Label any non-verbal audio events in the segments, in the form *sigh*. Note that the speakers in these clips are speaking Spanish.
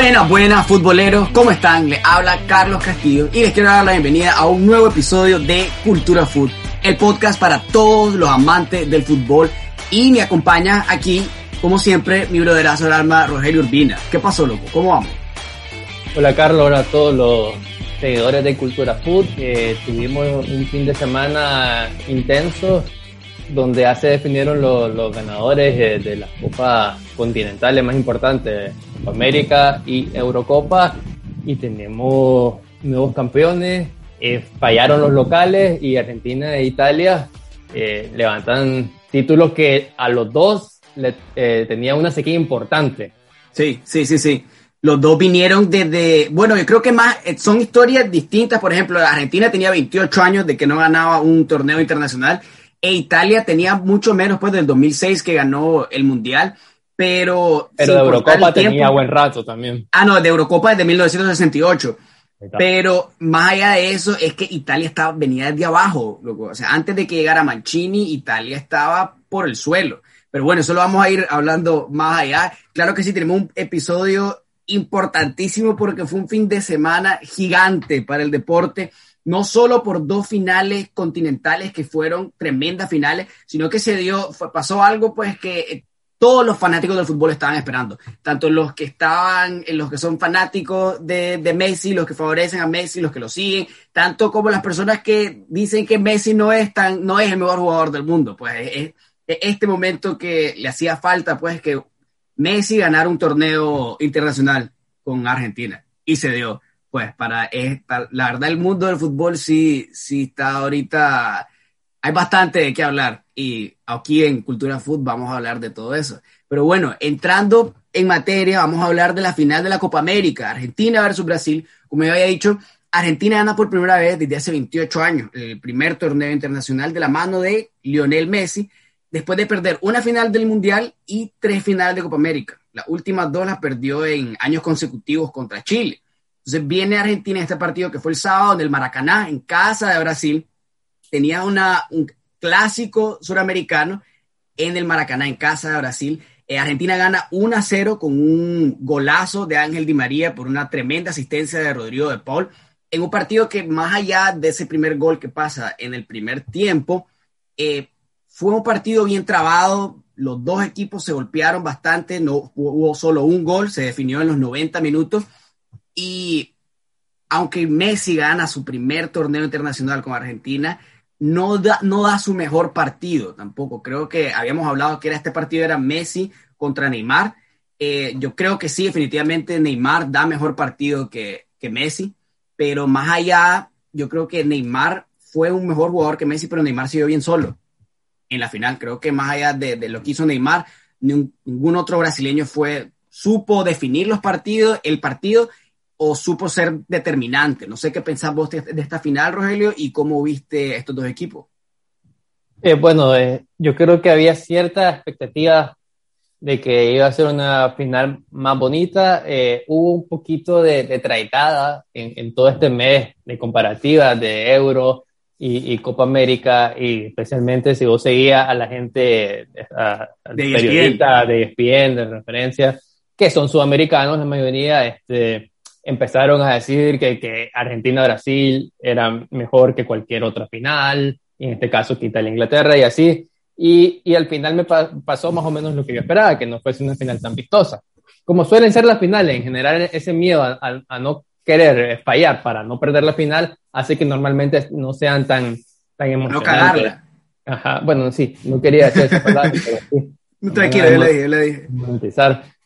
Buenas, buenas futboleros, ¿cómo están? Les habla Carlos Castillo y les quiero dar la bienvenida a un nuevo episodio de Cultura Food, el podcast para todos los amantes del fútbol y me acompaña aquí, como siempre, mi broderazo del alma, Rogelio Urbina. ¿Qué pasó, loco? ¿Cómo vamos? Hola Carlos, hola a todos los seguidores de Cultura Food. Eh, tuvimos un fin de semana intenso donde ya se definieron los, ganadores de, de las copas continentales más importantes, América y Eurocopa, y tenemos nuevos campeones. Eh, fallaron los locales y Argentina e Italia eh, levantan títulos que a los dos le, eh, tenía una sequía importante. Sí, sí, sí, sí. Los dos vinieron desde, bueno, yo creo que más, eh, son historias distintas. Por ejemplo, Argentina tenía 28 años de que no ganaba un torneo internacional e Italia tenía mucho menos, pues, del 2006 que ganó el Mundial. Pero, pero de Eurocopa tenía tiempo, buen rato también. Ah, no, de Eurocopa desde 1968. Pero más allá de eso, es que Italia estaba, venía desde abajo. Loco. O sea, antes de que llegara Mancini, Italia estaba por el suelo. Pero bueno, eso lo vamos a ir hablando más allá. Claro que sí, tenemos un episodio importantísimo porque fue un fin de semana gigante para el deporte, no solo por dos finales continentales que fueron tremendas finales, sino que se dio, fue, pasó algo pues que todos los fanáticos del fútbol estaban esperando, tanto los que estaban, los que son fanáticos de, de, Messi, los que favorecen a Messi, los que lo siguen, tanto como las personas que dicen que Messi no es tan, no es el mejor jugador del mundo, pues es, es este momento que le hacía falta, pues que Messi ganara un torneo internacional con Argentina. Y se dio, pues para esta, la verdad el mundo del fútbol sí, sí está ahorita hay bastante de qué hablar y aquí en Cultura Food vamos a hablar de todo eso. Pero bueno, entrando en materia, vamos a hablar de la final de la Copa América, Argentina versus Brasil. Como ya había dicho, Argentina gana por primera vez desde hace 28 años el primer torneo internacional de la mano de Lionel Messi, después de perder una final del Mundial y tres finales de Copa América. Las últimas dos las perdió en años consecutivos contra Chile. Entonces viene Argentina en este partido que fue el sábado en el Maracaná, en casa de Brasil, tenía una, un clásico suramericano en el Maracaná, en casa de Brasil. Eh, Argentina gana 1 a 0 con un golazo de Ángel Di María por una tremenda asistencia de Rodrigo de Paul, en un partido que más allá de ese primer gol que pasa en el primer tiempo, eh, fue un partido bien trabado, los dos equipos se golpearon bastante, no hubo solo un gol, se definió en los 90 minutos y aunque Messi gana su primer torneo internacional con Argentina, no da, no da su mejor partido tampoco. Creo que habíamos hablado que era este partido era Messi contra Neymar. Eh, yo creo que sí, definitivamente Neymar da mejor partido que, que Messi, pero más allá, yo creo que Neymar fue un mejor jugador que Messi, pero Neymar siguió bien solo en la final. Creo que más allá de, de lo que hizo Neymar, ningún otro brasileño fue, supo definir los partidos, el partido o supo ser determinante. No sé qué pensás vos de, esta final, Rogelio, y cómo viste estos dos equipos. Eh, bueno, eh, yo creo que había cierta expectativa de que iba a ser una final más bonita. Eh, hubo un poquito de, de traitada en, en, todo este mes de comparativas de Euro y, y, Copa América, y especialmente si vos seguías a la gente, a, a de periodistas de ESPN, de referencia, que son sudamericanos, la mayoría, este, empezaron a decir que, que Argentina-Brasil era mejor que cualquier otra final, y en este caso que Italia-Inglaterra y así. Y, y, al final me pa pasó más o menos lo que yo esperaba, que no fuese una final tan vistosa. Como suelen ser las finales, en general ese miedo a, a, a no querer fallar para no perder la final hace que normalmente no sean tan, tan emocionantes. No cagarla. Ajá, bueno, sí, no quería decir esa palabra, *laughs* pero sí. Tranquilo, yo le dije, yo le dije.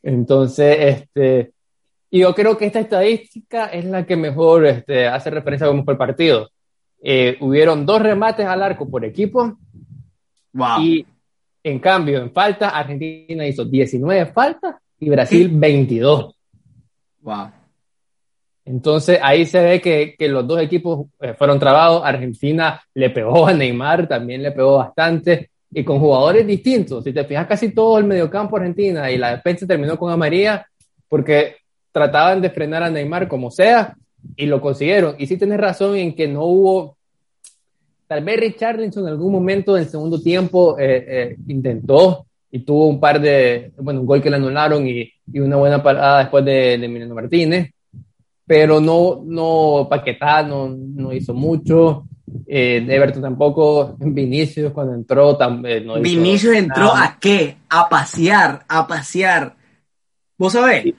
Entonces, este, y yo creo que esta estadística es la que mejor este, hace referencia a cómo fue el partido. Eh, hubieron dos remates al arco por equipo. Wow. Y en cambio, en falta, Argentina hizo 19 faltas y Brasil 22. Wow. Entonces ahí se ve que, que los dos equipos eh, fueron trabados. Argentina le pegó a Neymar, también le pegó bastante y con jugadores distintos. Si te fijas, casi todo el mediocampo Argentina y la defensa terminó con Amarilla porque trataban de frenar a Neymar como sea y lo consiguieron. Y sí tienes razón en que no hubo, tal vez Richarlison en algún momento del segundo tiempo eh, eh, intentó y tuvo un par de, bueno, un gol que le anularon y, y una buena parada después de, de Emiliano Martínez, pero no, no Paquetá no, no hizo mucho. Eh, Everton tampoco, Vinicius cuando entró también no Vinicius entró a qué? A pasear, a pasear. ¿Vos sabés?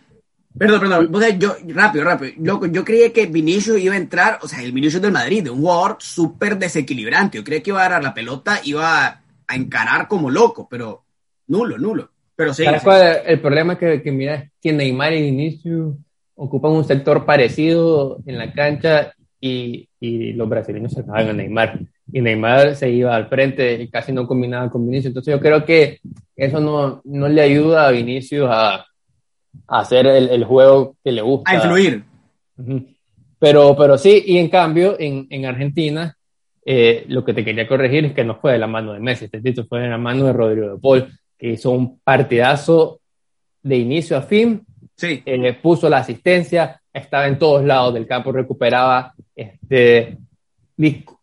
Perdón, perdón, vos sabés, yo, rápido, rápido. Yo, yo creía que Vinicius iba a entrar, o sea, el Vinicius del Madrid, un jugador súper desequilibrante. Yo creía que iba a agarrar la pelota, iba a, encarar como loco, pero nulo, nulo. Pero sí. El problema es que, que mira, que Neymar y Vinicius ocupan un sector parecido en la cancha y, y los brasileños se acaban a Neymar. Y Neymar se iba al frente y casi no combinaba con Vinicius. Entonces yo creo que eso no, no le ayuda a Vinicius a, a hacer el, el, juego que le gusta. A influir. Pero, pero sí, y en cambio en, en Argentina eh, lo que te quería corregir es que no fue de la mano de Messi, este título fue de la mano de Rodrigo de Paul, que hizo un partidazo de inicio a fin, sí. eh, puso la asistencia, estaba en todos lados del campo, recuperaba, este,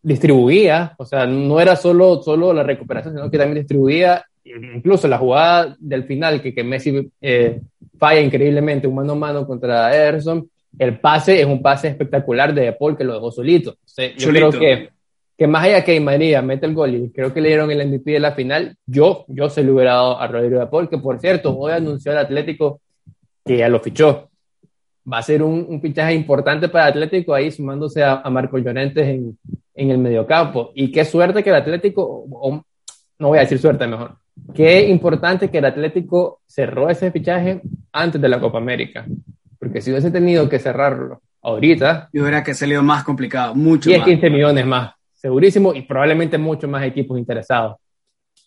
distribuía, o sea, no era solo, solo la recuperación, sino que también distribuía, incluso la jugada del final, que, que Messi eh, falla increíblemente un mano a mano contra Ederson, el pase es un pase espectacular de Paul que lo dejó solito. Sea, yo creo que, que más allá que María mete el gol y creo que le dieron el MVP de la final, yo, yo se lo hubiera dado a Rodrigo de Paul, que por cierto, hoy anunció el Atlético que ya lo fichó va a ser un, un fichaje importante para Atlético ahí sumándose a, a Marco Llorentes en, en, el mediocampo. Y qué suerte que el Atlético, o, no voy a decir suerte mejor, qué importante que el Atlético cerró ese fichaje antes de la Copa América. Porque si hubiese tenido que cerrarlo ahorita... Y hubiera que salido más complicado, mucho 10, 15 millones más, segurísimo, y probablemente muchos más equipos interesados.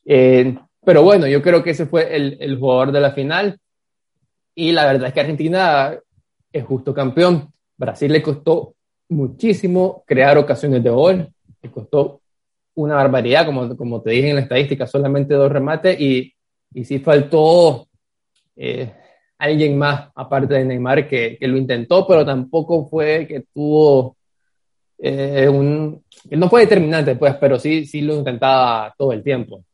Eh, pero bueno, yo creo que ese fue el, el jugador de la final. Y la verdad es que Argentina es justo campeón. Brasil le costó muchísimo crear ocasiones de gol, le costó una barbaridad, como, como te dije en la estadística, solamente dos remates y, y sí faltó eh, alguien más, aparte de Neymar, que, que, lo intentó, pero tampoco fue que tuvo eh, un... no fue determinante, pues, pero sí, sí lo intentaba todo el tiempo.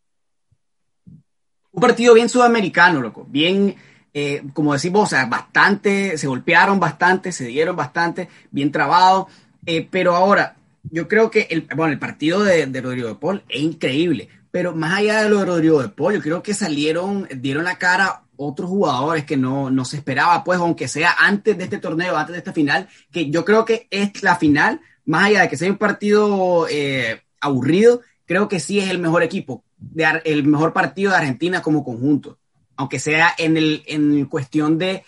Un partido bien sudamericano, loco, bien eh, como decimos, o sea, bastante, se golpearon bastante, se dieron bastante, bien trabado, pero ahora, yo creo que el, bueno, el partido de, de, Rodrigo de Paul es increíble, pero más allá de lo de Rodrigo de Paul, yo creo que salieron, dieron la cara otros jugadores que no, no se esperaba, pues, aunque sea antes de este torneo, antes de esta final, que yo creo que es la final, más allá de que sea un partido eh, aburrido, creo que sí es el mejor equipo, de, el mejor partido de Argentina como conjunto aunque sea en, el, en cuestión de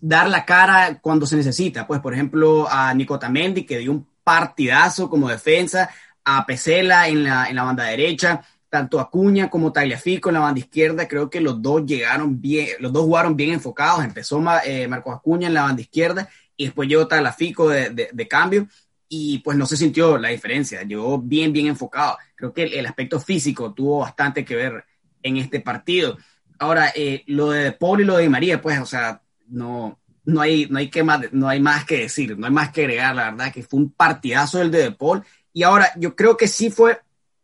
dar la cara cuando se necesita. Pues, por ejemplo, a Nicotamendi, que dio un partidazo como defensa, a Pesela en la, en la banda derecha, tanto Acuña como Tagliafico en la banda izquierda, creo que los dos llegaron bien, los dos jugaron bien enfocados. Empezó eh, Marcos Acuña en la banda izquierda y después llegó Tagliafico de, de, cambio y pues no se sintió la diferencia, llegó bien, bien enfocado. Creo que el, el aspecto físico tuvo bastante que ver en este partido. Ahora, eh, lo de Paul y lo de María, pues, o sea, no, no, hay, no, hay que más, no hay más que decir, no hay más que agregar, la verdad, que fue un partidazo el de, de Paul. Y ahora, yo creo que sí fue,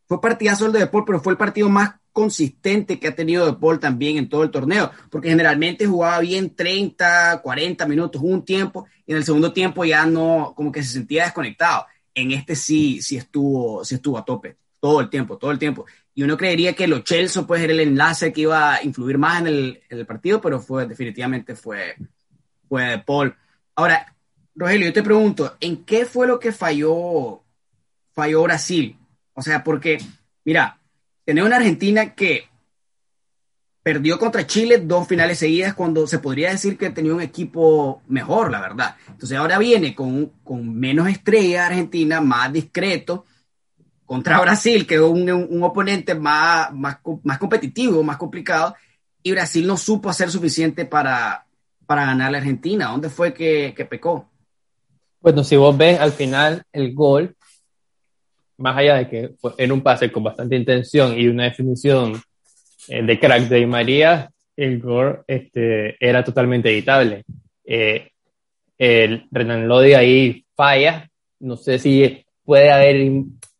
fue partidazo el de, de Paul, pero fue el partido más consistente que ha tenido De Paul también en todo el torneo, porque generalmente jugaba bien 30, 40 minutos, un tiempo, y en el segundo tiempo ya no, como que se sentía desconectado. En este sí, sí estuvo, sí estuvo a tope, todo el tiempo, todo el tiempo y uno creería que lo Chelsea puede ser el enlace que iba a influir más en el, en el partido, pero fue definitivamente fue, fue Paul. Ahora, Rogelio, yo te pregunto, ¿en qué fue lo que falló, falló Brasil? O sea, porque, mira, tenía una Argentina que perdió contra Chile dos finales seguidas cuando se podría decir que tenía un equipo mejor, la verdad. Entonces ahora viene con, con menos estrella Argentina, más discreto, contra Brasil, que es un, un, oponente más, más, más, competitivo, más complicado, y Brasil no supo hacer suficiente para, para ganar la Argentina. ¿Dónde fue que, que pecó? Bueno, si vos ves al final el gol, más allá de que fue en un pase con bastante intención y una definición eh, de crack de María, el gol este, era totalmente evitable. Eh, el Renan Lodi ahí falla, no sé si puede haber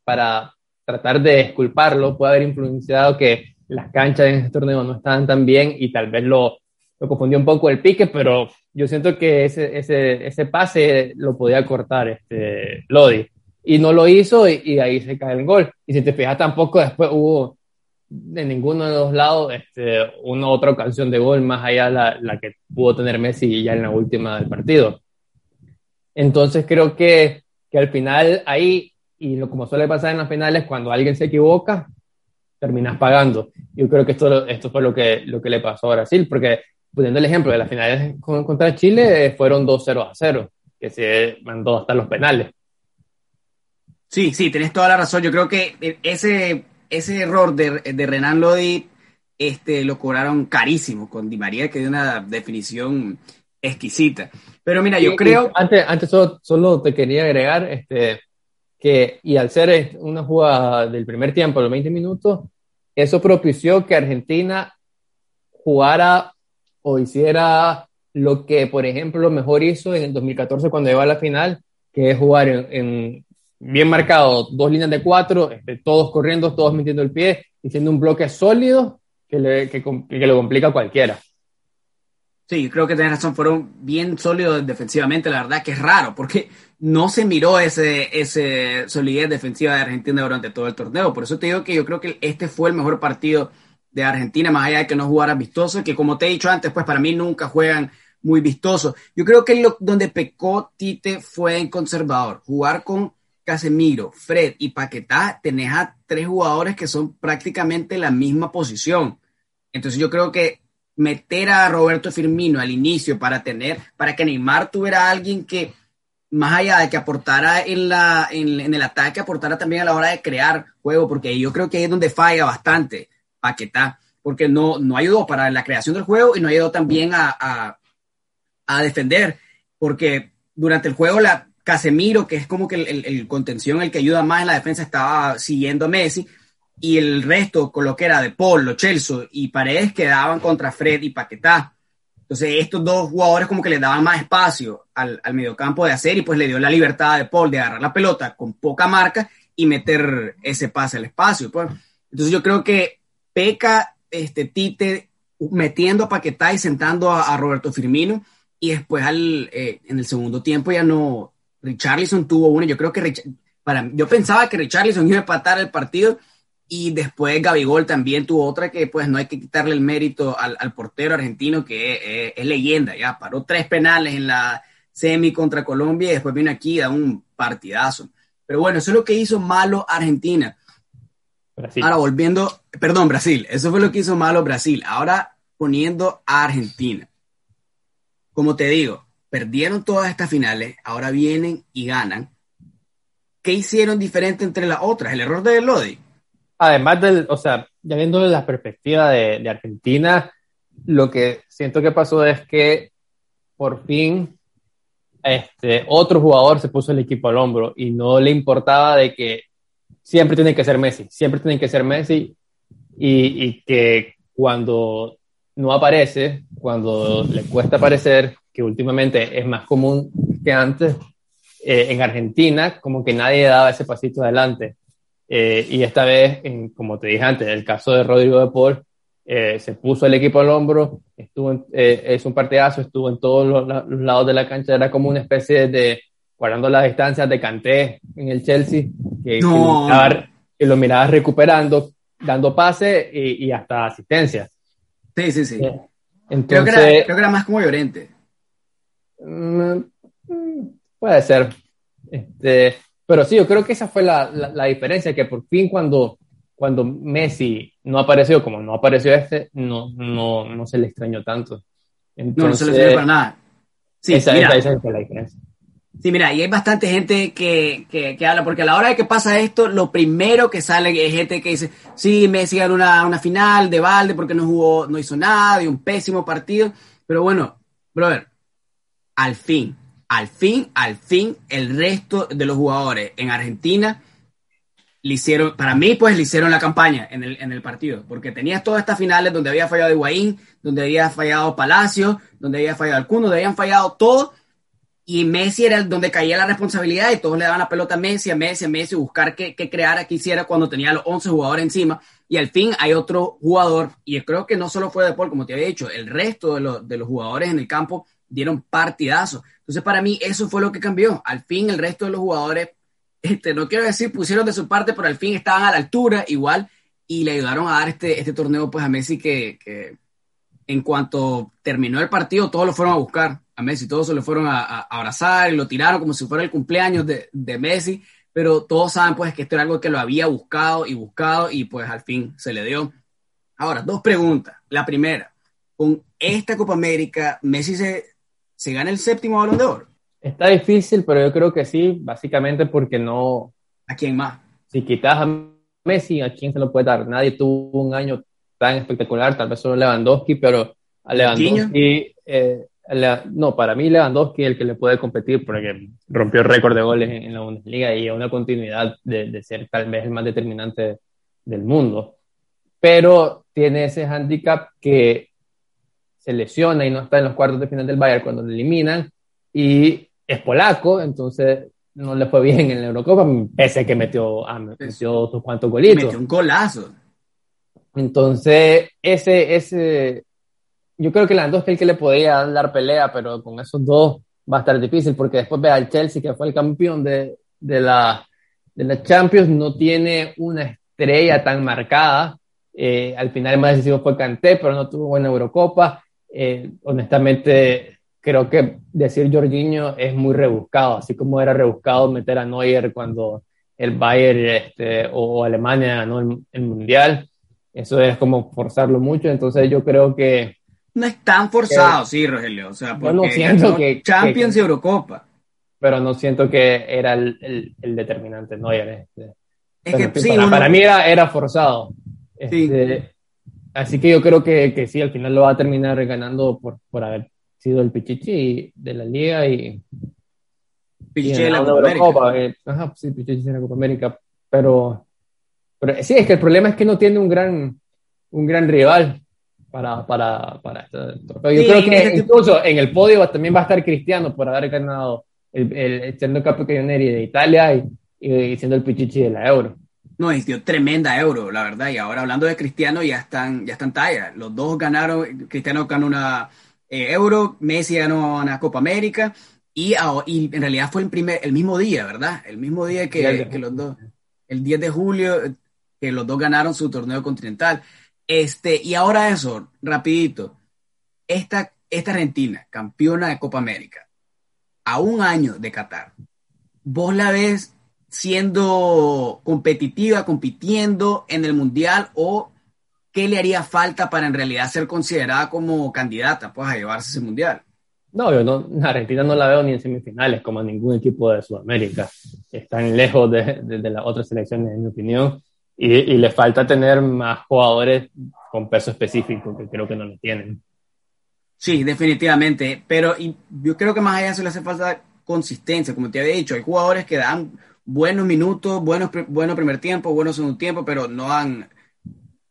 para tratar de disculparlo, puede haber influenciado que las canchas en este torneo no estaban tan bien y tal vez lo, lo confundió un poco el pique, pero yo siento que ese, ese, ese pase lo podía cortar este Lodi. Y no lo hizo y, ahí se cae el gol. Y si te fijas, tampoco después hubo de ninguno de los lados este, una otra ocasión de gol más allá la, la que pudo tener Messi ya en la última del partido. Entonces creo que, que al final ahí, y lo como suele pasar en las finales, cuando alguien se equivoca, terminas pagando. Yo creo que esto, esto fue lo que, lo que le pasó a Brasil, porque poniendo el ejemplo de las finales contra Chile, eh, fueron 2-0 a 0, que se mandó hasta los penales. Sí, sí, tenés toda la razón. Yo creo que ese, ese error de, de Renan Lodi este, lo cobraron carísimo con Di María, que dio una definición exquisita. Pero mira, yo creo... antes, antes solo, solo, te quería agregar este, que, y al ser una jugada del primer tiempo, los 20 minutos, eso propició que Argentina jugara o hiciera lo que, por ejemplo, mejor hizo en el 2014 cuando llegó a la final, que es jugar en, bien marcado, dos líneas de cuatro, este, todos corriendo, todos metiendo el pie y un bloque sólido que, le, que, que lo complica a cualquiera. Sí, creo que tenés razón, fueron bien sólidos defensivamente, la verdad que es raro, porque no se miró ese, ese solidez defensiva de Argentina durante todo el torneo. Por eso te digo que yo creo que este fue el mejor partido de Argentina, más allá de que no jugara vistoso, que como te he dicho antes, pues para mí nunca juegan muy vistoso. Yo creo que lo, donde pecó Tite fue en conservador, jugar con Casemiro, Fred y Paquetá, tenés a tres jugadores que son prácticamente la misma posición. Entonces yo creo que meter a Roberto Firmino al inicio para tener, para que Neymar tuviera a alguien que, más allá de que aportara en, la, en, el ataque, aportara también a la hora de crear juego, porque yo creo que ahí es donde falla bastante Paquetá, porque no, no ayudó para la creación del juego y no ayudó también a, a, defender, porque durante el juego la Casemiro, que es como que el, el, contención, el que ayuda más en la defensa, estaba siguiendo a Messi, y el resto, con lo que era de Paul, Lo Chelsea y Paredes, quedaban contra Fred y Paquetá. Entonces, estos dos jugadores como que le daban más espacio al, al mediocampo de hacer y pues le dio la libertad de Paul de agarrar la pelota con poca marca y meter ese pase al espacio. Pues. Entonces, yo creo que peca este Tite metiendo a Paquetá y sentando a, Roberto Firmino y después al, eh, en el segundo tiempo ya no, Richarlison tuvo uno, yo creo que para, yo pensaba que Richarlison iba a empatar el partido y después Gabigol también tuvo otra que pues no hay que quitarle el mérito al, portero argentino que es, leyenda, ya paró tres penales en la semi contra Colombia y después vino aquí a un partidazo. Pero bueno, eso es lo que hizo malo Argentina. Ahora volviendo, perdón, Brasil, eso fue lo que hizo malo Brasil. Ahora poniendo a Argentina. Como te digo, perdieron todas estas finales, ahora vienen y ganan. ¿Qué hicieron diferente entre las otras? El error de Lodi además del, o sea, ya viendo la perspectiva de, Argentina, lo que siento que pasó es que por fin este, otro jugador se puso el equipo al hombro y no le importaba de que siempre tiene que ser Messi, siempre tiene que ser Messi y, y que cuando no aparece, cuando le cuesta aparecer, que últimamente es más común que antes, eh, en Argentina como que nadie daba ese pasito adelante. Eh, y esta vez, en, como te dije antes, el caso de Rodrigo de Paul, eh, se puso el equipo al hombro, estuvo eh, es un partidazo, estuvo en todos los, lados de la cancha, era como una especie de, guardando las distancias de Canté en el Chelsea, que, lo, mirabas recuperando, dando pase y, y, hasta asistencia. Sí, sí, sí. Entonces, creo, que era, creo que era más como Llorente. Mm, puede ser. Este, pero sí, yo creo que esa fue la, la, diferencia, que por fin cuando, cuando Messi no apareció como no apareció este, no, no, no se le extrañó tanto. Entonces, no, no se le extrañó para nada. Sí, esa, mira, esa, fue la diferencia. Sí, mira, y hay bastante gente que, que, que, habla, porque a la hora de que pasa esto, lo primero que sale es gente que dice, sí, Messi ganó una, una final de balde porque no jugó, no hizo nada, de un pésimo partido. Pero bueno, brother, al fin, al fin, al fin, el resto de los jugadores en Argentina le hicieron, para mí, pues le hicieron la campaña en el, en el partido, porque tenías todas estas finales donde había fallado Higuaín, donde había fallado Palacio, donde había fallado Alcuno, donde habían fallado todo, y Messi era donde caía la responsabilidad y todos le daban la pelota a Messi, a Messi, a Messi, buscar qué, qué crear, qué hiciera cuando tenía los 11 jugadores encima, y al fin hay otro jugador, y creo que no solo fue De Paul, como te había dicho, el resto de los, de los jugadores en el campo dieron partidazo. Entonces, para mí, eso fue lo que cambió. Al fin, el resto de los jugadores, *laughs* este, no quiero decir pusieron de su parte, pero al fin estaban a la altura igual y le ayudaron a dar este, este torneo pues a Messi que, que en cuanto terminó el partido, todos lo fueron a buscar a Messi, todos se lo fueron a, a abrazar y lo tiraron como si fuera el cumpleaños de, de Messi pero todos saben pues que esto era algo que lo había buscado y buscado y pues al fin se le dio. Ahora, dos preguntas. La primera, con esta Copa América, Messi se, se gana el séptimo balón de oro. Está difícil, pero yo creo que sí, básicamente porque no... ¿A quién más? Si quitas a Messi, ¿a quién se lo puede dar? Nadie tuvo un año tan espectacular, tal vez solo Lewandowski, pero a Lewandowski eh, no, para mí Lewandowski es el que le puede competir porque rompió el récord de goles en, la Bundesliga y una continuidad de, ser tal vez el más determinante del mundo. Pero tiene ese handicap que se lesiona y no está en los cuartos de final del Bayern cuando lo eliminan y es polaco, entonces no le fue bien en la Eurocopa, pese a que metió, ah, metió otros cuantos golitos. Metió un golazo. Entonces, ese, ese, yo creo que es el que le podría dar pelea, pero con esos dos va a estar difícil porque después ve al Chelsea, que fue el campeón de, de, la, de la Champions, no tiene una estrella tan marcada. Eh, al final el más decisivo fue Kanté, pero no tuvo buena Eurocopa. Eh, honestamente, creo que decir Jorginho es muy rebuscado, así como era rebuscado meter a Neuer cuando el Bayern este, o Alemania ganó el, el Mundial. Eso es como forzarlo mucho, entonces yo creo que no es tan forzado, sí, Rogelio. O sea, porque no siento que, Champions y Eurocopa. Pero no siento que era el, el, determinante, no era este. Es que, sí, para, mí era, era forzado. Este, así que yo creo que, que, sí, al final lo va a terminar ganando por, por haber sido el Pichichi de la liga y. Pichichi de la Copa América. Eh, ajá, sí, Pichichi de la Copa América. Pero, pero sí, es que el problema es que no tiene un gran, un gran rival para, para, para este trofeo. Yo creo que este incluso en el podio también va a estar Cristiano por haber ganado el, el, siendo campeón de Italia y, y, siendo el pichichi de la Euro. No, es tremenda Euro, la verdad. Y ahora hablando de Cristiano, ya están, ya están talla. Los dos ganaron, Cristiano ganó una eh, Euro, Messi ganó una Copa América. Y, y, en realidad fue el, primer, el mismo día, ¿verdad? El mismo día que, que los dos, el 10 de julio, que los dos ganaron su torneo continental. Este, y ahora eso, rapidito. Esta, esta Argentina, campeona de Copa América, a un año de Qatar, ¿vos la ves siendo competitiva, compitiendo en el Mundial o qué le haría falta para en realidad ser considerada como candidata pues, a llevarse ese Mundial? No, yo no, Argentina no la veo ni en semifinales como ningún equipo de Sudamérica. Están lejos de, de las otras selecciones, en mi opinión y, le falta tener más jugadores con peso específico, que creo que no lo tienen. Sí, definitivamente, pero yo creo que más allá se le hace falta consistencia, como te había dicho, hay jugadores que dan buenos minutos, buenos, bueno primer tiempo, buenos segundo tiempo, pero no han,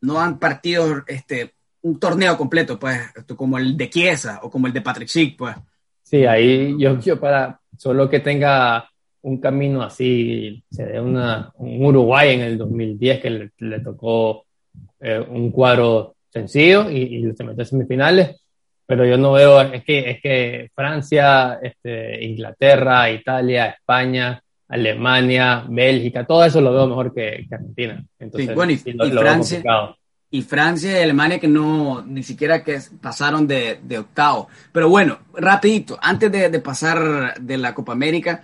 no han partido este, un torneo completo, pues, como el de Chiesa o como el de Patrick Schick, pues. Sí, ahí yo, yo para solo que tenga un camino así, se de una, un Uruguay en el 2010 que le, tocó eh, un cuadro sencillo y, y, se metió a semifinales, pero yo no veo, es que, es que Francia, este, Inglaterra, Italia, España, Alemania, Bélgica, todo eso lo veo mejor que, Argentina. Entonces, bueno, y, Francia, y Francia y Alemania que no, ni siquiera que pasaron de, de octavo. Pero bueno, rapidito, antes de, de pasar de la Copa América,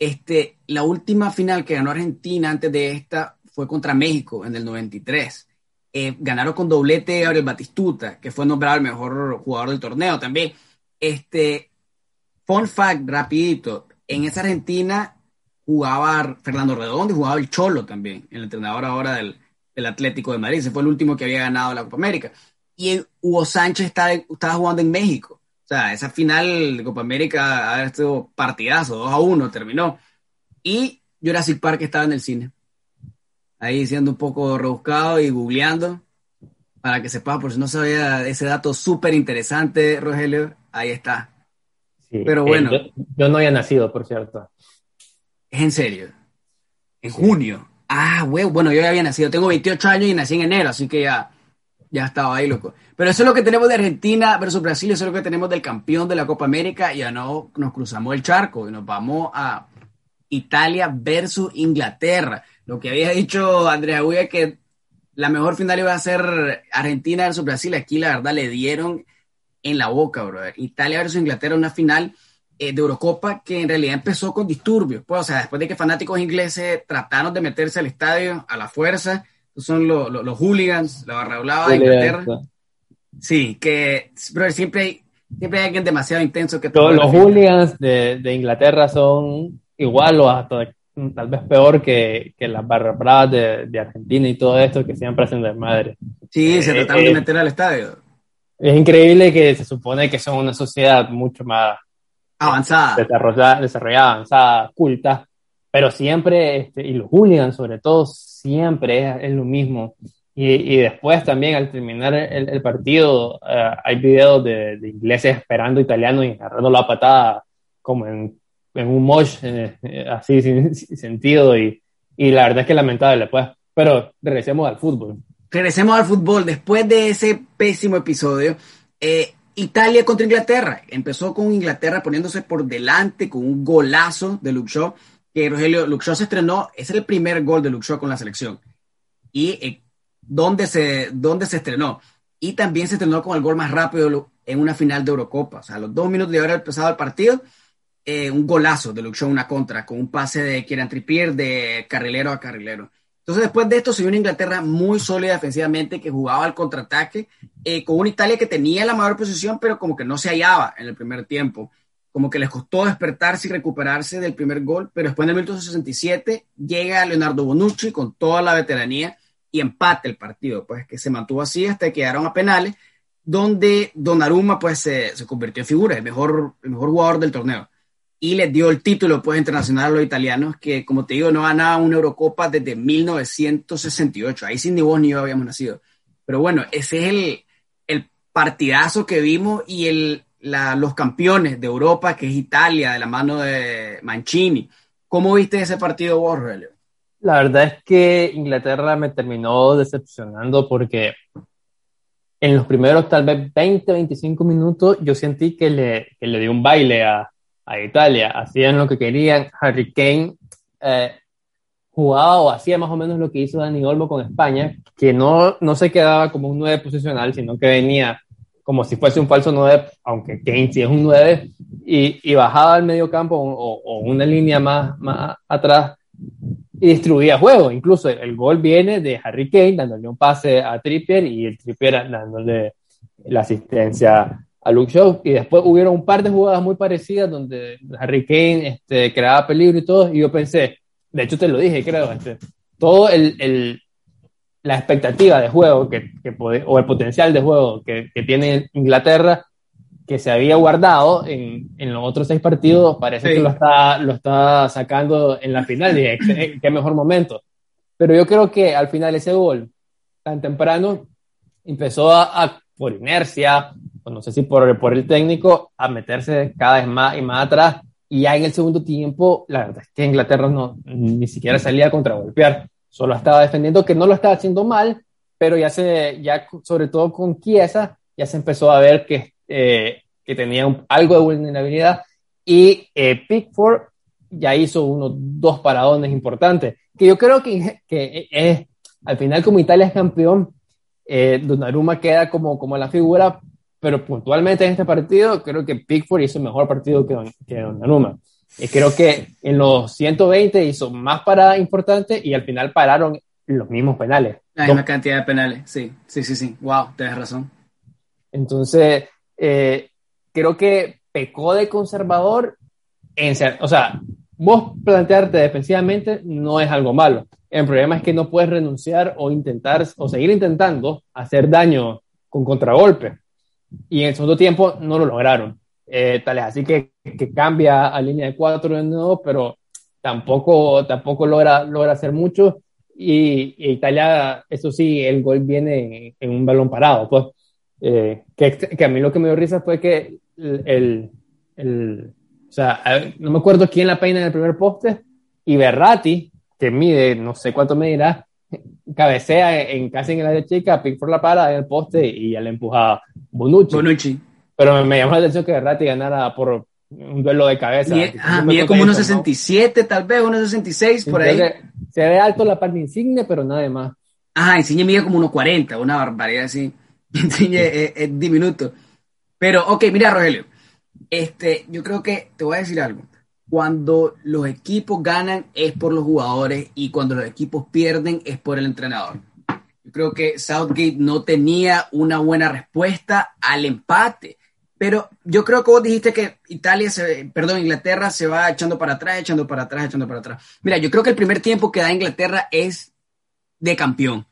este, la última final que ganó Argentina antes de esta fue contra México en el 93. Eh, ganaron con doblete Gabriel Batistuta, que fue nombrado el mejor jugador del torneo también. Este, fun fact, rapidito, en esa Argentina jugaba Fernando Redondo y jugaba el Cholo también, el entrenador ahora del, Atlético de Madrid. Ese fue el último que había ganado la Copa América. Y Hugo Sánchez estaba jugando en México. O sea, esa final de Copa América ha sido partidazo, 2 a 1 terminó. Y Jurassic Park estaba en el cine. Ahí siendo un poco rebuscado y googleando para que sepa, por si no sabía ese dato súper interesante, Rogelio, ahí está. Pero bueno. Eh, yo, no había nacido, por cierto. Es en serio. En junio. Ah, güey, bueno, yo ya había nacido, tengo 28 años y nací en enero, así que ya, ya estaba ahí, loco. Pero eso es lo que tenemos de Argentina versus Brasil, eso es lo que tenemos del campeón de la Copa América, ya no nos cruzamos el charco y nos vamos a Italia versus Inglaterra. Lo que había dicho Andrea Uya que la mejor final iba a ser Argentina versus Brasil, aquí la verdad le dieron en la boca, brother. Italia versus Inglaterra, una final eh, de Eurocopa que en realidad empezó con disturbios. Pues, o sea, después de que fanáticos ingleses trataron de meterse al estadio a la fuerza, son los hooligans, la barra de Inglaterra. Sí, que pero siempre hay, siempre hay alguien demasiado intenso que... Todos los hooligans de, de, Inglaterra son igual o hasta tal vez peor que, que las barras bravas de, de, Argentina y todo esto que siempre hacen de madre. Sí, se eh, trataron de eh, meter al estadio. Es increíble que se supone que son una sociedad mucho más avanzada, desarrollada, desarrollada avanzada, culta, pero siempre, este, y los hooligans sobre todo, siempre es, lo mismo. Y, y, después también al terminar el, el partido uh, hay videos de, de, ingleses esperando italianos y agarrando la patada como en, en un mosh eh, así sin, *laughs* sin, sentido y, y la verdad es que lamentable pues. Pero regresemos al fútbol. Regresemos al fútbol. Después de ese pésimo episodio, eh, Italia contra Inglaterra. Empezó con Inglaterra poniéndose por delante con un golazo de Luke Shaw, que Rogelio Shaw se estrenó, es el primer gol de Shaw con la selección. Y eh, ¿dónde, se, ¿dónde se estrenó? Y también se estrenó con el gol más rápido en una final de Eurocopa. O sea, a los dos minutos de haber empezado el partido, eh, un golazo de Shaw, una contra, con un pase de Kieran Trippier de carrilero a carrilero. Entonces, después de esto, se vio una Inglaterra muy sólida defensivamente que jugaba al contraataque, eh, con una Italia que tenía la mayor posición, pero como que no se hallaba en el primer tiempo. Como que les costó despertarse y recuperarse del primer gol, pero después en el minuto 67 llega Leonardo Bonucci con toda la veteranía y empate el partido, pues que se mantuvo así hasta que quedaron a penales, donde Donnarumma pues se, se convirtió en figura, el mejor, el mejor jugador del torneo y les dio el título pues, internacional a los italianos, que como te digo, no ganaban una Eurocopa desde 1968. Ahí sin ni vos ni yo habíamos nacido. Pero bueno, ese es el, el partidazo que vimos y el, los campeones de Europa, que es Italia, de la mano de Mancini. ¿Cómo viste ese partido vos, Relio? La verdad es que Inglaterra me terminó decepcionando porque en los primeros tal vez 20, 25 minutos yo sentí que le, que le dio un baile a, a Italia, hacían lo que querían. Harry Kane eh, jugaba o hacía más o menos lo que hizo Dani Olmo con España, que no, no se quedaba como un 9 posicional, sino que venía como si fuese un falso 9, aunque Kane sí es un 9, y, y bajaba al medio campo o, o, una línea más, más atrás y distribuía juego. Incluso el, el, gol viene de Harry Kane dándole un pase a Trippier y el Trippier dándole la asistencia a Luke Shaw y después hubieron un par de jugadas muy parecidas donde Harry Kane este, creaba peligro y todo y yo pensé, de hecho te lo dije creo, este, todo el, el, la expectativa de juego que, que puede, o el potencial de juego que, que, tiene Inglaterra que se había guardado en, en los otros seis partidos parece sí. que lo está, lo está sacando en la final y qué, qué mejor momento pero yo creo que al final ese gol tan temprano empezó a, a por inercia, o no sé si por, por el técnico, a meterse cada vez más y más atrás. Y ya en el segundo tiempo, la verdad es que Inglaterra no, ni siquiera salía a contragolpear, solo estaba defendiendo, que no lo estaba haciendo mal, pero ya se, ya sobre todo con Chiesa, ya se empezó a ver que, eh, que tenía un, algo de vulnerabilidad y eh, Pickford ya hizo unos dos paradones importantes, que yo creo que, que es, al final como Italia es campeón, eh, Donnarumma queda como, como la figura, pero puntualmente en este partido creo que Pickford hizo mejor partido que, que Donnarumma. Y creo que en los 120 hizo más paradas importantes y al final pararon los mismos penales. La misma cantidad de penales, sí, sí, sí, sí. Wow, tienes razón. Entonces, eh, creo que pecó de conservador en ser, o sea, vos plantearte defensivamente no es algo malo. El problema es que no puedes renunciar o intentar o seguir intentando hacer daño con contragolpe. Y en el segundo tiempo no lo lograron. Eh, tal es así que, que, cambia a línea de cuatro de nuevo, pero tampoco, tampoco logra, logra hacer mucho. Y, y, Italia, eso sí, el gol viene en, en un balón parado. Pues, eh, que, que, a mí lo que me dio risa fue que el, el, el o sea, no me acuerdo quién la peina en el primer poste y Berratti que mide, no sé cuánto medirá, cabecea en, casi en el área chica, Pickford la para en el poste y ya le empuja Bonucci. Bonucci. Pero me, llamó la atención que Ratti ganara por un duelo de cabeza. Mide, como unos 67, tal vez, unos 66, por ahí. Se ve alto la parte insignia, pero nada más. Ajá, Insigne mide como unos 40, una barbaridad así. *laughs* Insigne es, diminuto. Pero, ok, mira, Rogelio. Este, yo creo que te voy a decir algo. Cuando los equipos ganan es por los jugadores y cuando los equipos pierden es por el entrenador. Yo creo que Southgate no tenía una buena respuesta al empate. Pero yo creo que vos dijiste que Italia, se, perdón, Inglaterra se va echando para atrás, echando para atrás, echando para atrás. Mira, yo creo que el primer tiempo que da Inglaterra es de campeón.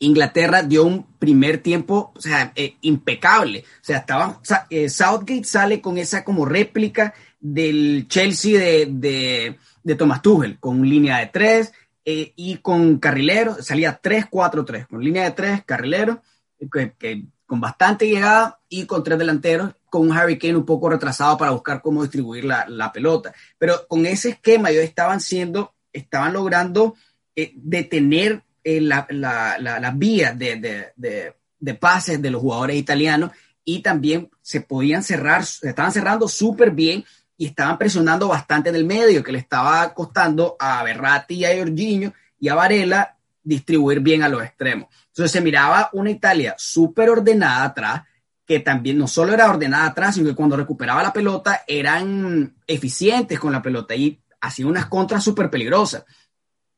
Inglaterra dio un primer tiempo, o sea, eh, impecable. O sea, estaba, eh, Southgate sale con esa como réplica del Chelsea de, de, Thomas Tuchel, con línea de tres eh, y con carrilero, salía 3-4-3, con línea de tres, carrilero, que con bastante llegada y con tres delanteros, con un Harry Kane un poco retrasado para buscar cómo distribuir la, pelota. Pero con ese esquema ellos estaban siendo, estaban logrando eh, detener eh, la, la, vía de, de, pases de los jugadores italianos y también se podían cerrar, se estaban cerrando súper bien y estaban presionando bastante en el medio, que le estaba costando a Berratti y a Jorginho y a Varela distribuir bien a los extremos. Entonces se miraba una Italia súper ordenada atrás, que también no solo era ordenada atrás, sino que cuando recuperaba la pelota eran eficientes con la pelota y hacían unas contras súper peligrosas.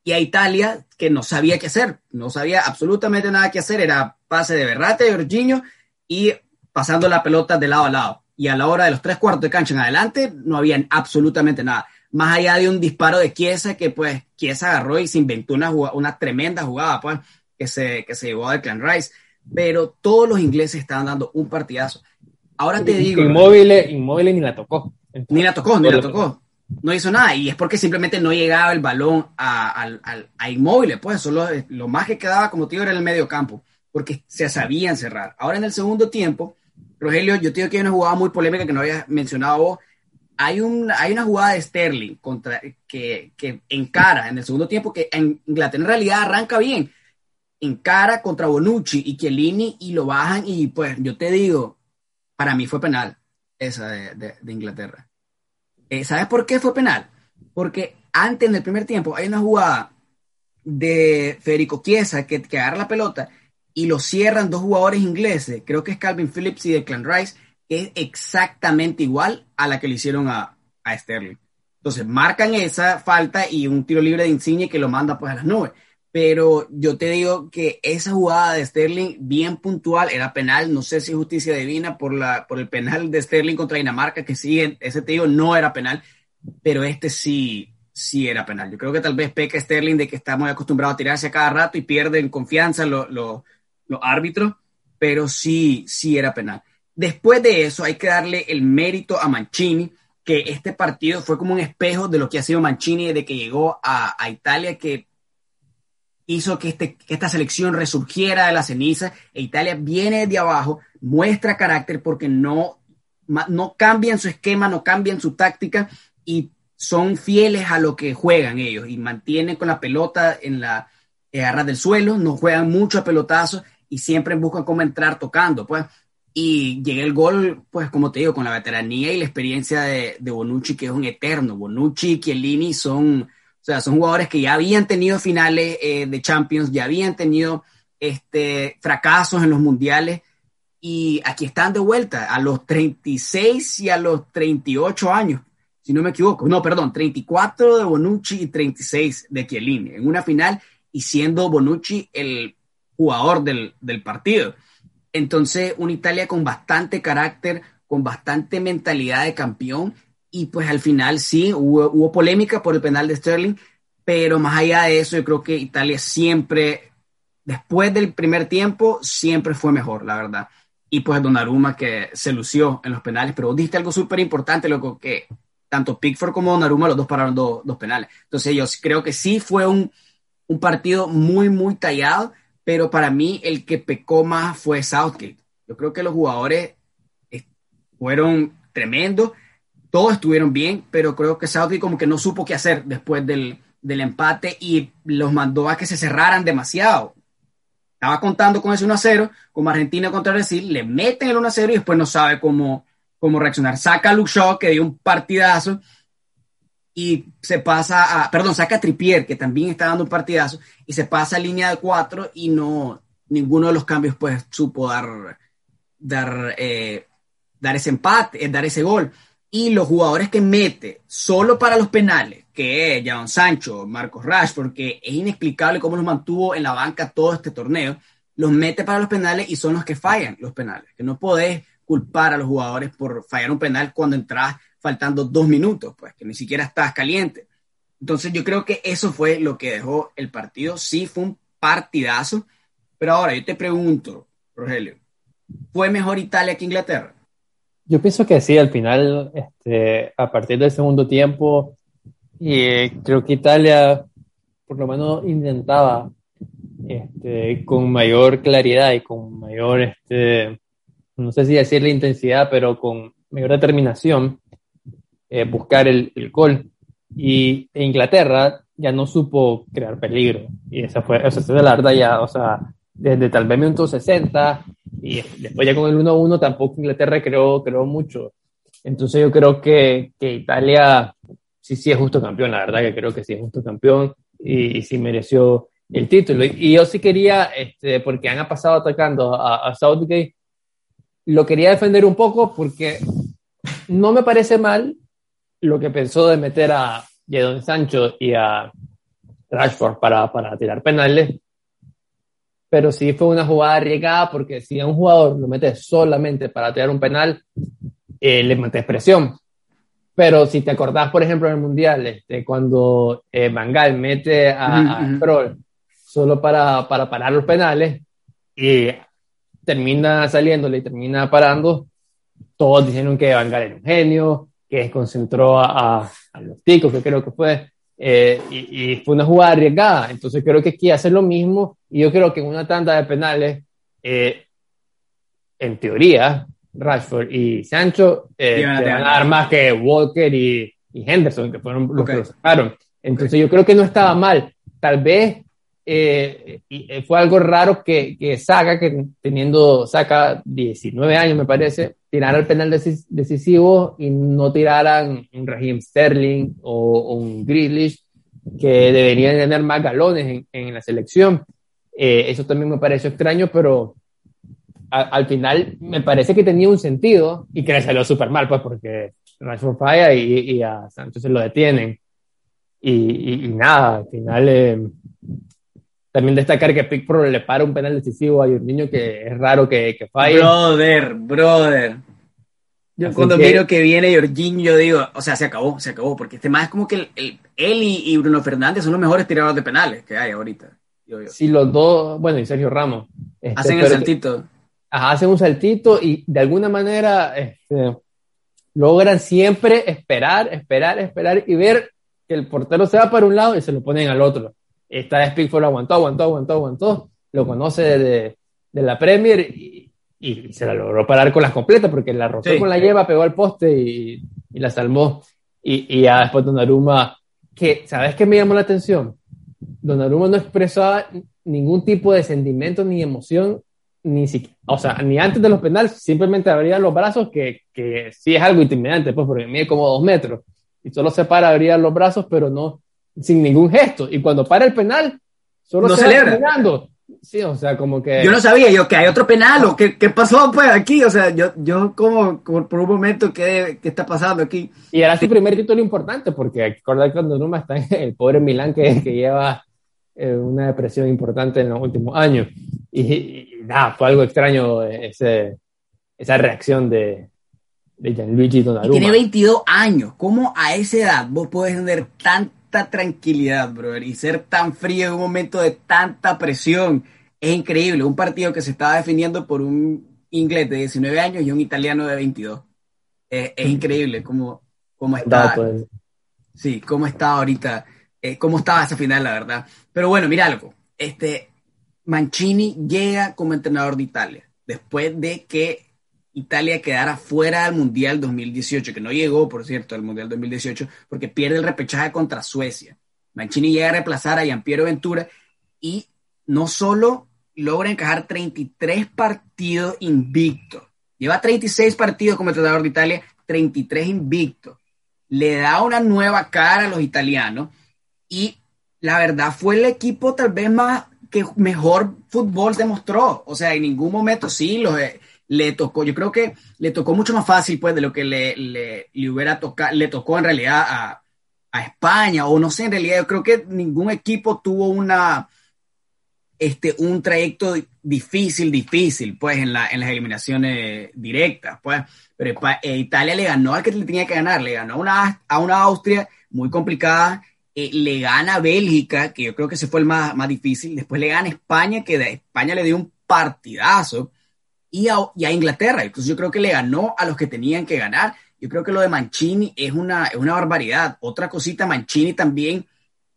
Y a Italia, que no sabía qué hacer, no sabía absolutamente nada que hacer, era pase de Berrate, de Jorginho y pasando la pelota de lado a lado. Y a la hora de los tres cuartos de cancha en adelante, no había absolutamente nada. Más allá de un disparo de Chiesa, que pues Chiesa agarró y se inventó una, una tremenda jugada, pues que se, que se llevó a Clan Rice, pero todos los ingleses estaban dando un partidazo. Ahora te digo. Inmóvil, inmóvil ni la tocó. Ni la tocó, ni la tocó. No hizo nada. Y es porque simplemente no llegaba el balón a, a, inmóviles. Pues solo lo más que quedaba, como te digo, era en el medio campo. Porque se sabían cerrar. Ahora en el segundo tiempo, Rogelio, yo te digo que hay una jugada muy polémica que no había mencionado vos. Hay, un, hay una jugada de Sterling contra, que, que encara en el segundo tiempo que en Inglaterra en realidad arranca bien encara contra Bonucci y Chiellini y lo bajan y pues yo te digo, para mí fue penal esa de, Inglaterra. Eh, ¿Sabes por qué fue penal? Porque antes, en el primer tiempo, hay una jugada de Federico Chiesa que, que agarra la pelota y lo cierran dos jugadores ingleses, creo que es Calvin Phillips y Declan Rice, que es exactamente igual a la que le hicieron a, a Sterling. Entonces marcan esa falta y un tiro libre de Insigne que lo manda pues a las nubes pero yo te digo que esa jugada de Sterling, bien puntual, era penal, no sé si justicia divina por, la, por el penal de Sterling contra Dinamarca, que sí, ese te digo, no era penal, pero este sí, sí era penal. Yo creo que tal vez peca Sterling de que está muy acostumbrado a tirarse a cada rato y pierde en confianza los árbitros, pero sí, sí era penal. Después de eso hay que darle el mérito a Mancini, que este partido fue como un espejo de lo que ha sido Mancini desde que llegó a, a Italia, que hizo que, este, que esta selección resurgiera de la ceniza e Italia viene de abajo, muestra carácter porque no, no cambian su esquema, no cambian su táctica y son fieles a lo que juegan ellos y mantienen con la pelota en la garra del suelo, no juegan mucho a pelotazos y siempre buscan cómo entrar tocando, pues. Y llega el gol, pues como te digo, con la veteranía y la experiencia de, de Bonucci, que es un eterno. Bonucci y Chiellini son sea, son jugadores que ya habían tenido finales eh, de Champions, ya habían tenido este, fracasos en los mundiales y aquí están de vuelta a los 36 y a los 38 años, si no me equivoco. No, perdón, 34 de Bonucci y 36 de Chiellini en una final y siendo Bonucci el jugador del, del partido. Entonces, una Italia con bastante carácter, con bastante mentalidad de campeón y pues al final sí, hubo, polémica por el penal de Sterling, pero más allá de eso, yo creo que Italia siempre, después del primer tiempo, siempre fue mejor, la verdad. Y pues Donnarumma que se lució en los penales, pero vos algo súper importante, loco, que tanto Pickford como Donnarumma, los dos pararon dos, penales. Entonces yo creo que sí fue un, un partido muy, muy tallado, pero para mí el que pecó más fue Southgate. Yo creo que los jugadores eh, fueron tremendos todos estuvieron bien, pero creo que Saudi como que no supo qué hacer después del, del empate y los mandó a que se cerraran demasiado. Estaba contando con ese 1 a 0, como Argentina contra Brasil, le meten el 1 a 0 y después no sabe cómo, cómo reaccionar. Saca a que dio un partidazo, y se pasa a, perdón, saca a Tripier, que también está dando un partidazo, y se pasa a línea de 4 y no, ninguno de los cambios pues supo dar, dar, eh, dar ese empate, eh, dar ese gol. Y los jugadores que mete solo para los penales, que es Jadon Sancho, Marcos Rash, porque es inexplicable cómo los mantuvo en la banca todo este torneo, los mete para los penales y son los que fallan los penales. Que no podés culpar a los jugadores por fallar un penal cuando entras faltando dos minutos, pues que ni siquiera estás caliente. Entonces yo creo que eso fue lo que dejó el partido. Sí, fue un partidazo, pero ahora yo te pregunto, Rogelio, ¿fue mejor Italia que Inglaterra? Yo pienso que sí, al final, este, a partir del segundo tiempo, y creo que Italia por lo menos intentaba este, con mayor claridad y con mayor, este, no sé si decirle intensidad, pero con mayor determinación, eh, buscar el, el, gol. Y Inglaterra ya no supo crear peligro. Y esa fue, o sea, la verdad ya, o sea, desde tal vez minuto 60 y después ya con el 1-1 tampoco Inglaterra creó, creó mucho. Entonces yo creo que, que, Italia sí, sí es justo campeón, la verdad que creo que sí es justo campeón y, y sí mereció el título. Y, yo sí quería, este, porque han pasado atacando a, a Southgate, lo quería defender un poco porque no me parece mal lo que pensó de meter a Jadon Sancho y a Rashford para, para tirar penales, pero sí fue una jugada arriesgada porque si a un jugador lo metes solamente para tirar un penal, eh, le metes presión. Pero si te acordás, por ejemplo, en el Mundial, este, cuando eh, Mangal mete a, uh -huh. solo para, para parar los penales y termina saliéndole y termina parando, todos dijeron que Mangal era un genio, que desconcentró a, a, a los ticos, que creo que fue, eh, y, y, fue una jugada arriesgada. Entonces creo que aquí hace lo mismo y yo creo que en una tanda de penales, eh, en teoría, Rashford y Sancho eh, van a dar más que Walker y, y Henderson, que fueron los okay. que lo sacaron. Entonces okay. yo creo que no estaba mal. Tal vez eh, y fue algo raro que, que Saca, que teniendo Saca 19 años me parece, tirara el penal decisivo y no tiraran un Raheem Sterling o un Grealish que deberían tener más galones en, en la selección. Eh, eso también me pareció extraño, pero a, al final me parece que tenía un sentido y que le salió súper mal, pues porque Rashford falla y, y, a Santos se lo detienen. Y, y, y nada, al final eh, también destacar que Pickford le para un penal decisivo a niño que es raro que, que falle. Brother, brother. Yo Así cuando que... miro que viene Jorginho, yo digo, o sea, se acabó, se acabó, porque este más es como que el, el, él y, y, Bruno Fernández son los mejores tiradores de penales que hay ahorita. Yo, yo. Sí, los dos, bueno, y Sergio Ramos. Este, hacen el saltito. Que, ajá, hacen un saltito y de alguna manera este, logran siempre esperar, esperar, esperar y ver que el portero se va para un lado y se lo ponen al otro esta vez Pickford aguantó, aguantó, aguantó, aguantó, lo conoce de, de la Premier y, y, se la logró parar con las completas porque la rozó sí, con la lleva, pegó al poste y, y la salvó. Y, y, ya después Donnarumma, que, ¿sabes qué me llamó la atención? Donnarumma no expresaba ningún tipo de sentimiento ni emoción, ni siquiera, o sea, ni antes de los penales, simplemente abría los brazos, que, que sí es algo intimidante, pues, porque mide como dos metros, y solo se para, abría los brazos, pero no, sin ningún gesto. Y cuando para el penal, solo no se celebra. Sí, o sea, como que. Yo no sabía yo que hay otro penal o qué, qué pasó pues aquí. O sea, yo, yo como, como por un momento, ¿qué, ¿qué está pasando aquí? Y era su primer título importante, porque acordar cuando Numa está en el pobre Milán que, que lleva eh, una depresión importante en los últimos años. Y, y, y nada, fue algo extraño ese, esa reacción de, de Gianluigi Donnarumma. Y tiene 22 años. ¿Cómo a esa edad vos podés tener tan tranquilidad, brother, y ser tan frío en un momento de tanta presión. Es increíble. Un partido que se estaba definiendo por un inglés de 19 años y un italiano de 22. Eh, es increíble cómo, cómo está. Pues. Sí, cómo está ahorita. Eh, cómo estaba esa final, la verdad. Pero bueno, mira algo. Este, Mancini llega como entrenador de Italia después de que Italia quedara fuera del Mundial 2018, que no llegó, por cierto, al Mundial 2018, porque pierde el repechaje contra Suecia. Mancini llega a reemplazar a Giampiero Ventura y no solo logra encajar 33 partidos invictos, lleva 36 partidos como entrenador de Italia, 33 invictos, le da una nueva cara a los italianos y la verdad fue el equipo tal vez más que mejor fútbol demostró. O sea, en ningún momento sí los, eh, le tocó. Yo creo que le tocó mucho más fácil pues de lo que le, le, hubiera tocado, le tocó en realidad a, a, España o no sé, en realidad yo creo que ningún equipo tuvo una este un trayecto difícil, difícil, pues en, la, en las eliminaciones directas, pues, pero eh, Italia le ganó al que le tenía que ganar, le ganó una, a una Austria muy complicada eh, le gana a Bélgica, que yo creo que ese fue el más, más difícil, después le gana a España, que de España le dio un partidazo, y a, Inglaterra, entonces yo creo que le ganó a los que tenían que ganar. Yo creo que lo de Mancini es una, es una barbaridad. Otra cosita, Mancini también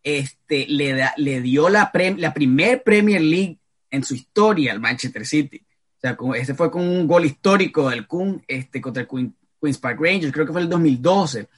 este, le, da, le dio la, la primer Premier League en su historia al Manchester City. O sea, ese fue con un gol histórico del Kun este, contra el Queen's Park Rangers, creo que fue el 2012.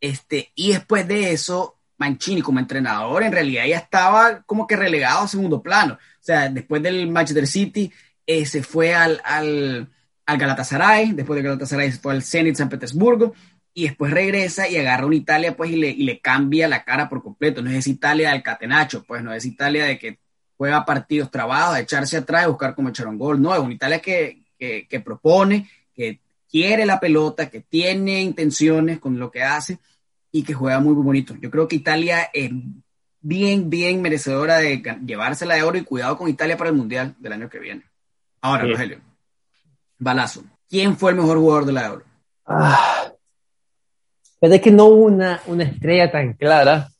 Este, y después de eso, Mancini como entrenador en realidad ya estaba como que relegado a segundo plano. O sea, después del Manchester City eh, se fue al, al, al, Galatasaray, después del Galatasaray se fue al Zenit San Petersburgo y después regresa y agarra una Italia pues y le, y le cambia la cara por completo. No es Italia del catenacho, pues no es Italia de que juega partidos trabados, de echarse atrás buscar cómo echar un gol. No, es una Italia que, que, que propone, que quiere la pelota, que tiene intenciones con lo que hace y que juega muy, muy bonito. Yo creo que Italia es bien, bien merecedora de llevársela de oro y cuidado con Italia para el Mundial del año que viene. Ahora, Rogelio, balazo. ¿Quién fue el mejor jugador de la Euro? Ah, pero es que no hubo una, una estrella tan clara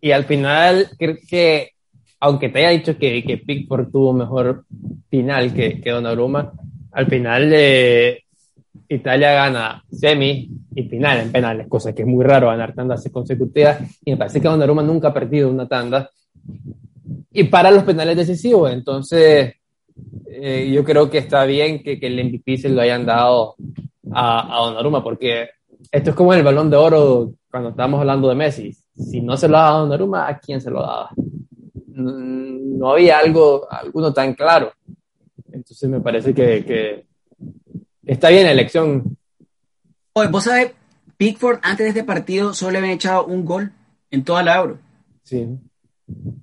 y al final creo que, aunque te haya dicho que, que Pickford tuvo mejor final que, que Donnarumma, al final eh, Italia gana semi y final en penales, cosa que es muy raro ganar tandas consecutivas. Y me parece que Donnarumma nunca ha perdido una tanda. Y para los penales decisivos, entonces eh, yo creo que está bien que, que, el MVP se lo hayan dado a, a Donnarumma, porque esto es como el balón de oro cuando estábamos hablando de Messi. Si no se lo daba a Donnarumma, ¿a quién se lo daba? No, había algo, alguno tan claro. Entonces me parece que, que está bien la elección. Oye, vos sabés, Pickford antes de este partido solo le habían echado un gol en toda la Euro. Sí.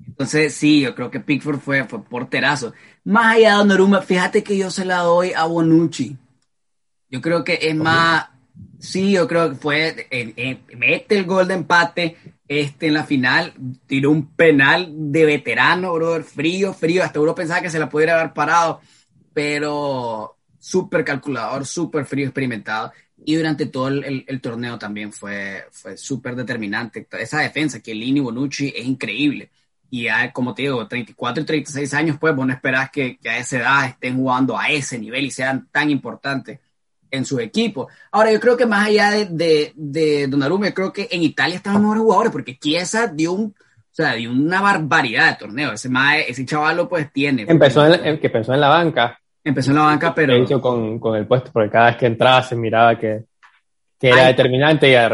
Entonces, sí, yo creo que Pickford fue, fue porterazo. Más allá de Donnarumma, fíjate que yo se la doy a Bonucci. Yo creo que es más, sí, yo creo que fue, eh, eh, mete el gol de empate este, en la final, tiró un penal de veterano, brother, frío, frío, hasta uno pensaba que se la pudiera haber parado, pero súper calculador, súper frío, experimentado. Y durante todo el, el, torneo también fue, fue súper determinante. Esa defensa que Lini Bonucci es increíble. Y ya, como te digo, 34 y 36 años, pues vos no esperás que, que, a esa edad estén jugando a ese nivel y sean tan importantes en su equipo. Ahora, yo creo que más allá de, de, de Donnarumma, yo creo que en Italia están los mejores jugadores, porque Chiesa dio un, o sea, dio una barbaridad de torneo. Ese, mae, ese chavalo pues tiene. Empezó en, que pensó en la banca. Empezó en la banca, pero... Hecho con, con el puesto, porque cada vez que entraba se miraba que, que era Ay. determinante y a,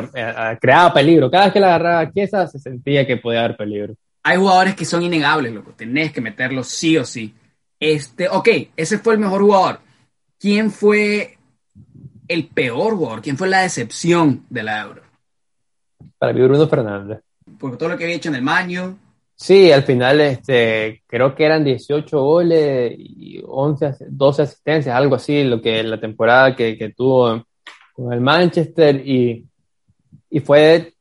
a, creaba peligro. Cada vez que la agarraba a se sentía que podía haber peligro. Hay jugadores que son innegables, loco. Tenés que meterlos sí o sí. Este, ok, ese fue el mejor jugador. ¿Quién fue el peor jugador? ¿Quién fue la decepción de la Euro? Para mí, Bruno Fernández. Por todo lo que había hecho en el Maño, Sí, al final este, creo que eran 18 goles y 11, 12 asistencias, algo así, lo que la temporada que, que tuvo con el Manchester y, y, fue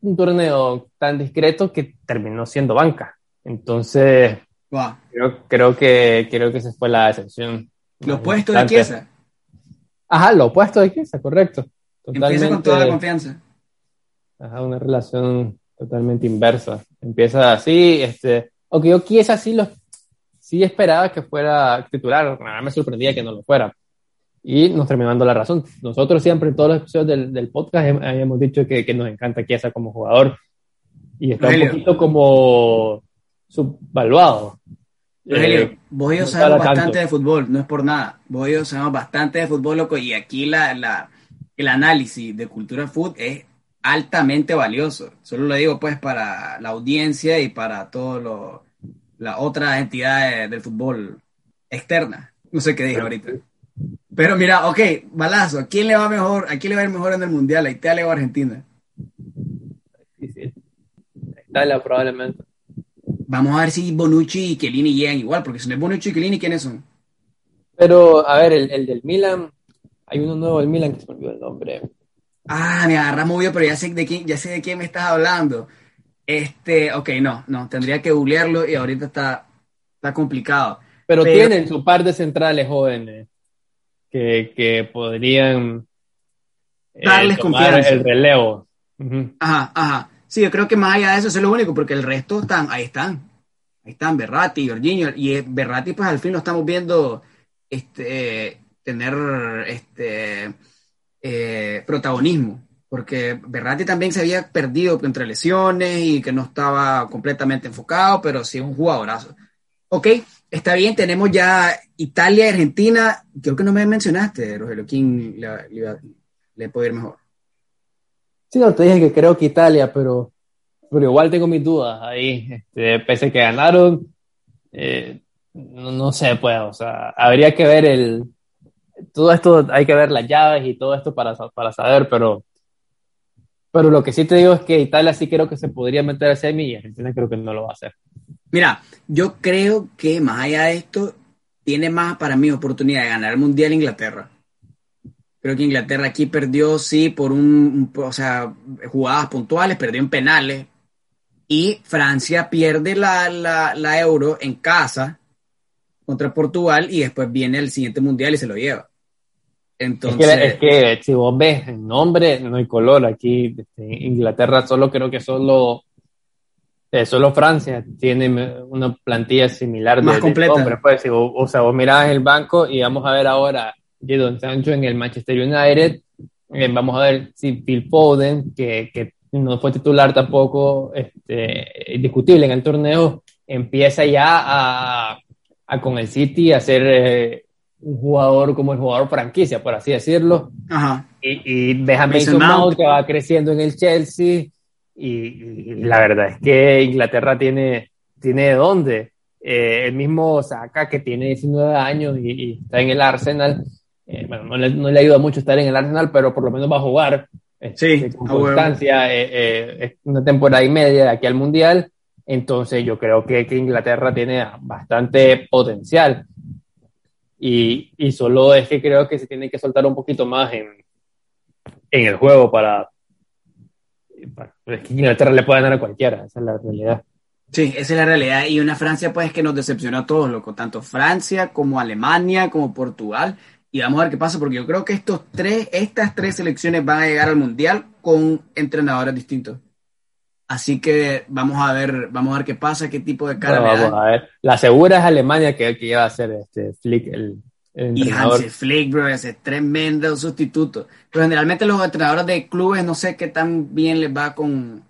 un torneo tan discreto que terminó siendo banca. Entonces, wow. creo, creo, que, creo que esa fue la decepción. Lo opuesto de Chiesa. Ajá, lo opuesto de Chiesa, correcto. Totalmente, Empieza con toda la confianza. Ajá, una relación totalmente inversa. Empieza así, este, aunque yo quise así lo, sí esperaba que fuera titular, me sorprendía que no lo fuera. Y nos terminó dando la razón. Nosotros siempre en todos los episodios del, del podcast habíamos dicho que, que, nos encanta Chiesa como jugador y está Rogelio. un poquito como subvaluado. Rogelio, eh, vos y yo sabemos bastante de fútbol, no es por nada. Vos y yo sabemos bastante de fútbol, loco, y aquí la, la, el análisis de cultura food es altamente valioso. Solo lo digo pues para la audiencia y para todas las otras entidades del fútbol externa. No sé qué dije ahorita. Pero mira, ok, balazo, ¿a quién le va mejor? ¿A quién le va a ir mejor en el Mundial? ¿A Italia o a Argentina? Italia probablemente. Vamos a ver si Bonucci y Chiellini llegan igual, porque si no es Bonucci y Chiellini, ¿quiénes son? Pero, a ver, el, el del Milan, hay uno nuevo del Milan que se me olvidó el nombre. Ah, me agarra muy pero ya sé de quién, ya sé de quién me estás hablando. Este, ok, no, no, tendría que googlearlo y ahorita está, está complicado. Pero, tienen su par de centrales jóvenes que, que podrían eh, darles confianza. El relevo. Ajá, ajá. Sí, yo creo que más allá de eso, eso es lo único, porque el resto están, ahí están. Ahí están Berratti, Jorginho, y Berratti, pues al fin lo estamos viendo este, tener este, eh, protagonismo, porque Berratti también se había perdido entre lesiones y que no estaba completamente enfocado, pero sí un jugadorazo. Ok, está bien, tenemos ya Italia Argentina. Creo que no me mencionaste, Rogelio, quién le, le, puede ir mejor. Sí, no, te dije que creo que Italia, pero, pero igual tengo mis dudas ahí. Este, pese a que ganaron, eh, no, no, sé, pues, o sea, habría que ver el, todo esto hay que ver las llaves y todo esto para, para saber, pero, pero lo que sí te digo es que Italia sí creo que se podría meter a semi y Argentina creo que no lo va a hacer. Mira, yo creo que más allá de esto, tiene más para mí oportunidad de ganar el Mundial Inglaterra. Creo que Inglaterra aquí perdió, sí, por un, o sea, jugadas puntuales, perdió en penales. Y Francia pierde la, la, la Euro en casa contra Portugal y después viene el siguiente mundial y se lo lleva. Entonces... Es que, si vos ves el nombre, no hay color. Aquí este, Inglaterra solo creo que solo, eh, solo Francia tiene una plantilla similar Más de, completa. pues, o sea, vos mirás el banco y vamos a ver ahora Don Sancho en el Manchester United. Eh, vamos a ver si Phil Foden, que, que no fue titular tampoco este, indiscutible en el torneo, empieza ya a a con el City a ser eh, un jugador como el jugador franquicia, por así decirlo. Ajá. Y, y ves a Mason Mount que va creciendo en el Chelsea. Y, la verdad es que Inglaterra tiene, tiene de dónde. Eh, el mismo Saka que tiene 19 años y, está en el Arsenal. Eh, bueno, no le, no le, ayuda mucho estar en el Arsenal, pero por lo menos va a jugar. Sí, con constancia, una temporada y media de aquí al Mundial entonces yo creo que, que Inglaterra tiene bastante potencial. Y, y, solo es que creo que se tiene que soltar un poquito más en, en el juego para, Es que Inglaterra le puede ganar a cualquiera, esa es la realidad. Sí, esa es la realidad. Y una Francia, pues, que nos decepcionó a todos, loco. Tanto Francia como Alemania, como Portugal. Y vamos a ver qué pasa, porque yo creo que estos tres, estas tres selecciones van a llegar al Mundial con entrenadores distintos. Así que vamos a ver, vamos a ver qué pasa, qué tipo de cara vamos a ver. La segura es Alemania que, que iba a ser este Flick el, y Hansi Flick, bro, ese tremendo sustituto. Pero generalmente los entrenadores de clubes no sé qué tan bien les va con,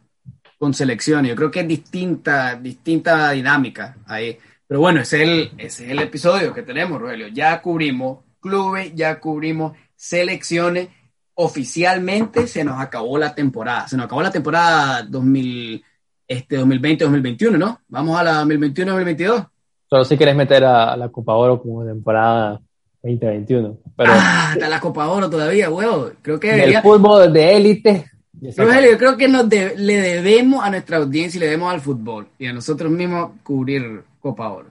con selecciones. Yo creo que es distinta, distinta dinámica ahí. Pero bueno, ese es el, ese es el episodio que tenemos, Rogelio. Ya cubrimos clubes, ya cubrimos selecciones oficialmente se nos acabó la temporada. Se nos acabó la temporada 2000, este, 2020-2021, ¿no? Vamos a la 2021-2022. Solo si quieres meter a, la Copa Oro como temporada 2021. Pero, ah, está la Copa Oro todavía, huevo. Creo que el fútbol de élite. yo creo que nos le debemos a nuestra audiencia y le debemos al fútbol y a nosotros mismos cubrir Copa Oro.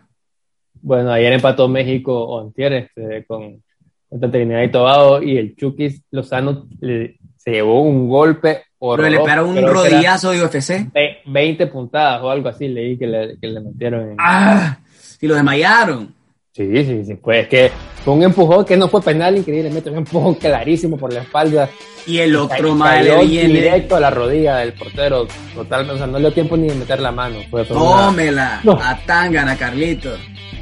Bueno, ayer empató México o este, con contra Trinidad y Tobago y el Chukis Lozano se llevó un golpe Pero le pegaron un rodillazo de UFC. 20 puntadas o algo así leí que le, que le metieron. En... ¡Ah! Y lo desmayaron. Sí, sí, sí. Pues que fue un empujón que no fue penal, increíblemente, un empujón *laughs* clarísimo por la espalda. Y el otro mal viene. Directo a la rodilla del portero, totalmente. O sea, no le dio tiempo ni de meter la mano. Fue Tómela, no. a Tangana, Carlito.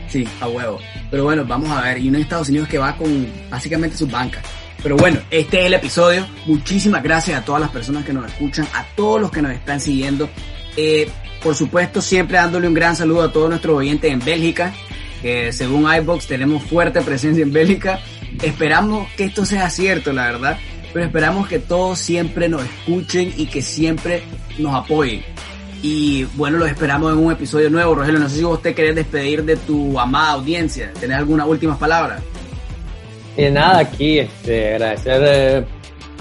Sí, a huevo. Pero bueno, vamos a ver. Y uno de Estados Unidos que va con básicamente sus bancas. Pero bueno, este es el episodio. Muchísimas gracias a todas las personas que nos escuchan, a todos los que nos están siguiendo. Eh, por supuesto, siempre dándole un gran saludo a todos nuestros oyentes en Bélgica, que según iBox tenemos fuerte presencia en Bélgica. Esperamos que esto sea cierto, la verdad. pero esperamos que todos siempre nos escuchen y que siempre nos apoyen. Y bueno, los esperamos en un episodio nuevo. Rogelio, no sé si usted quiere despedir de tu amada audiencia. ¿Tenés algunas últimas palabras? Eh, nada, aquí este, agradecer eh,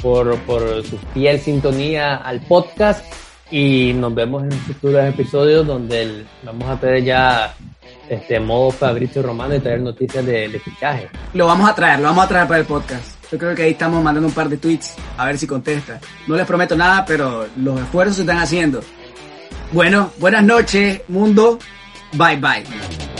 por, por su fiel sintonía al podcast y nos vemos en futuros episodios donde vamos a tener ya este modo Fabrizio Romano y traer noticias de, de, fichaje. Lo vamos a traer, lo vamos a traer para el podcast. Yo creo que ahí estamos mandando un par de tweets a ver si contesta. No les prometo nada, pero los esfuerzos se están haciendo. Bueno, buenas noches, mundo. Bye bye.